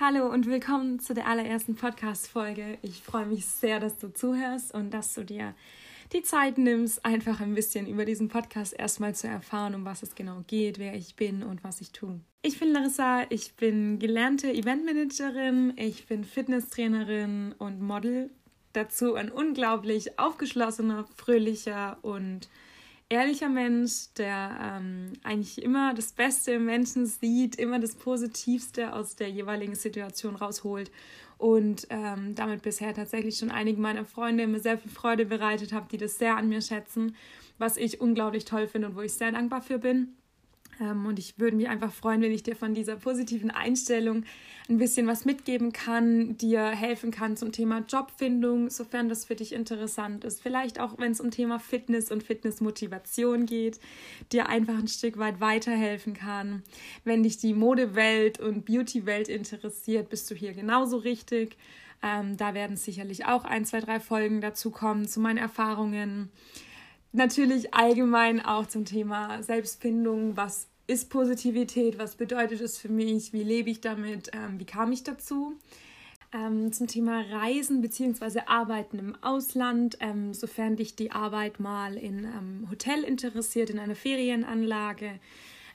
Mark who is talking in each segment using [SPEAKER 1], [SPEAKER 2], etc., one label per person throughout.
[SPEAKER 1] Hallo und willkommen zu der allerersten Podcast-Folge. Ich freue mich sehr, dass du zuhörst und dass du dir die Zeit nimmst, einfach ein bisschen über diesen Podcast erstmal zu erfahren, um was es genau geht, wer ich bin und was ich tue. Ich bin Larissa, ich bin gelernte Eventmanagerin, ich bin Fitnesstrainerin und Model. Dazu ein unglaublich aufgeschlossener, fröhlicher und ehrlicher Mensch, der ähm, eigentlich immer das Beste im Menschen sieht, immer das Positivste aus der jeweiligen Situation rausholt und ähm, damit bisher tatsächlich schon einige meiner Freunde mir sehr viel Freude bereitet habe, die das sehr an mir schätzen, was ich unglaublich toll finde und wo ich sehr dankbar für bin. Ähm, und ich würde mich einfach freuen, wenn ich dir von dieser positiven Einstellung ein bisschen was mitgeben kann, dir helfen kann zum Thema Jobfindung, sofern das für dich interessant ist. Vielleicht auch, wenn es um Thema Fitness und Fitnessmotivation geht, dir einfach ein Stück weit weiterhelfen kann. Wenn dich die Modewelt und Beautywelt interessiert, bist du hier genauso richtig. Ähm, da werden sicherlich auch ein, zwei, drei Folgen dazu kommen zu meinen Erfahrungen natürlich allgemein auch zum Thema Selbstfindung. Was ist Positivität? Was bedeutet es für mich? Wie lebe ich damit? Ähm, wie kam ich dazu? Ähm, zum Thema Reisen bzw. Arbeiten im Ausland, ähm, sofern dich die Arbeit mal in einem Hotel interessiert, in einer Ferienanlage,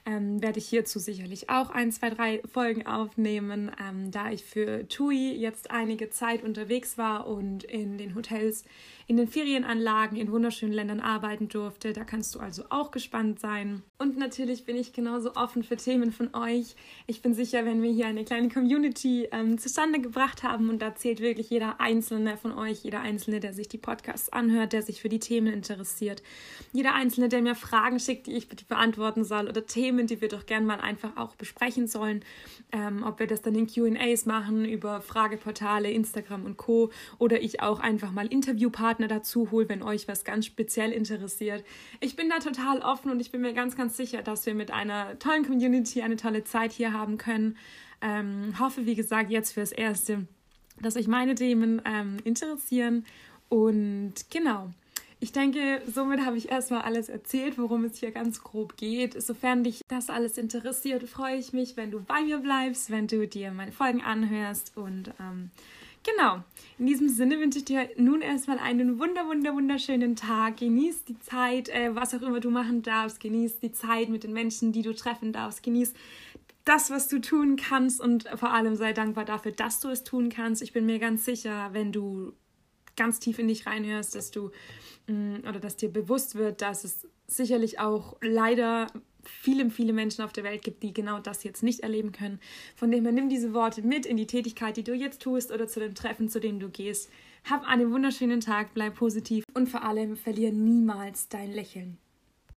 [SPEAKER 1] ähm, werde ich hierzu sicherlich auch ein, zwei, drei Folgen aufnehmen, ähm, da ich für TUI jetzt einige Zeit unterwegs war und in den Hotels in den Ferienanlagen in wunderschönen Ländern arbeiten durfte. Da kannst du also auch gespannt sein. Und natürlich bin ich genauso offen für Themen von euch. Ich bin sicher, wenn wir hier eine kleine Community ähm, zustande gebracht haben und da zählt wirklich jeder Einzelne von euch, jeder Einzelne, der sich die Podcasts anhört, der sich für die Themen interessiert, jeder Einzelne, der mir Fragen schickt, die ich beantworten soll oder Themen, die wir doch gern mal einfach auch besprechen sollen. Ähm, ob wir das dann in QAs machen über Frageportale, Instagram und Co. oder ich auch einfach mal Interviewpartner Partner dazu hole, wenn euch was ganz speziell interessiert. Ich bin da total offen und ich bin mir ganz, ganz sicher, dass wir mit einer tollen Community eine tolle Zeit hier haben können. Ähm, hoffe, wie gesagt, jetzt fürs Erste, dass euch meine Themen ähm, interessieren. Und genau, ich denke, somit habe ich erstmal alles erzählt, worum es hier ganz grob geht. Sofern dich das alles interessiert, freue ich mich, wenn du bei mir bleibst, wenn du dir meine Folgen anhörst und ähm, Genau. In diesem Sinne wünsche ich dir nun erstmal einen wunder, wunder, wunderschönen Tag. Genieß die Zeit, äh, was auch immer du machen darfst. Genieß die Zeit mit den Menschen, die du treffen darfst. Genieß das, was du tun kannst und vor allem sei dankbar dafür, dass du es tun kannst. Ich bin mir ganz sicher, wenn du ganz tief in dich reinhörst, dass du mm, oder dass dir bewusst wird, dass es sicherlich auch leider viele, viele Menschen auf der Welt gibt, die genau das jetzt nicht erleben können. Von dem her nimm diese Worte mit in die Tätigkeit, die du jetzt tust oder zu dem Treffen, zu dem du gehst. Hab einen wunderschönen Tag, bleib positiv und vor allem verliere niemals dein Lächeln.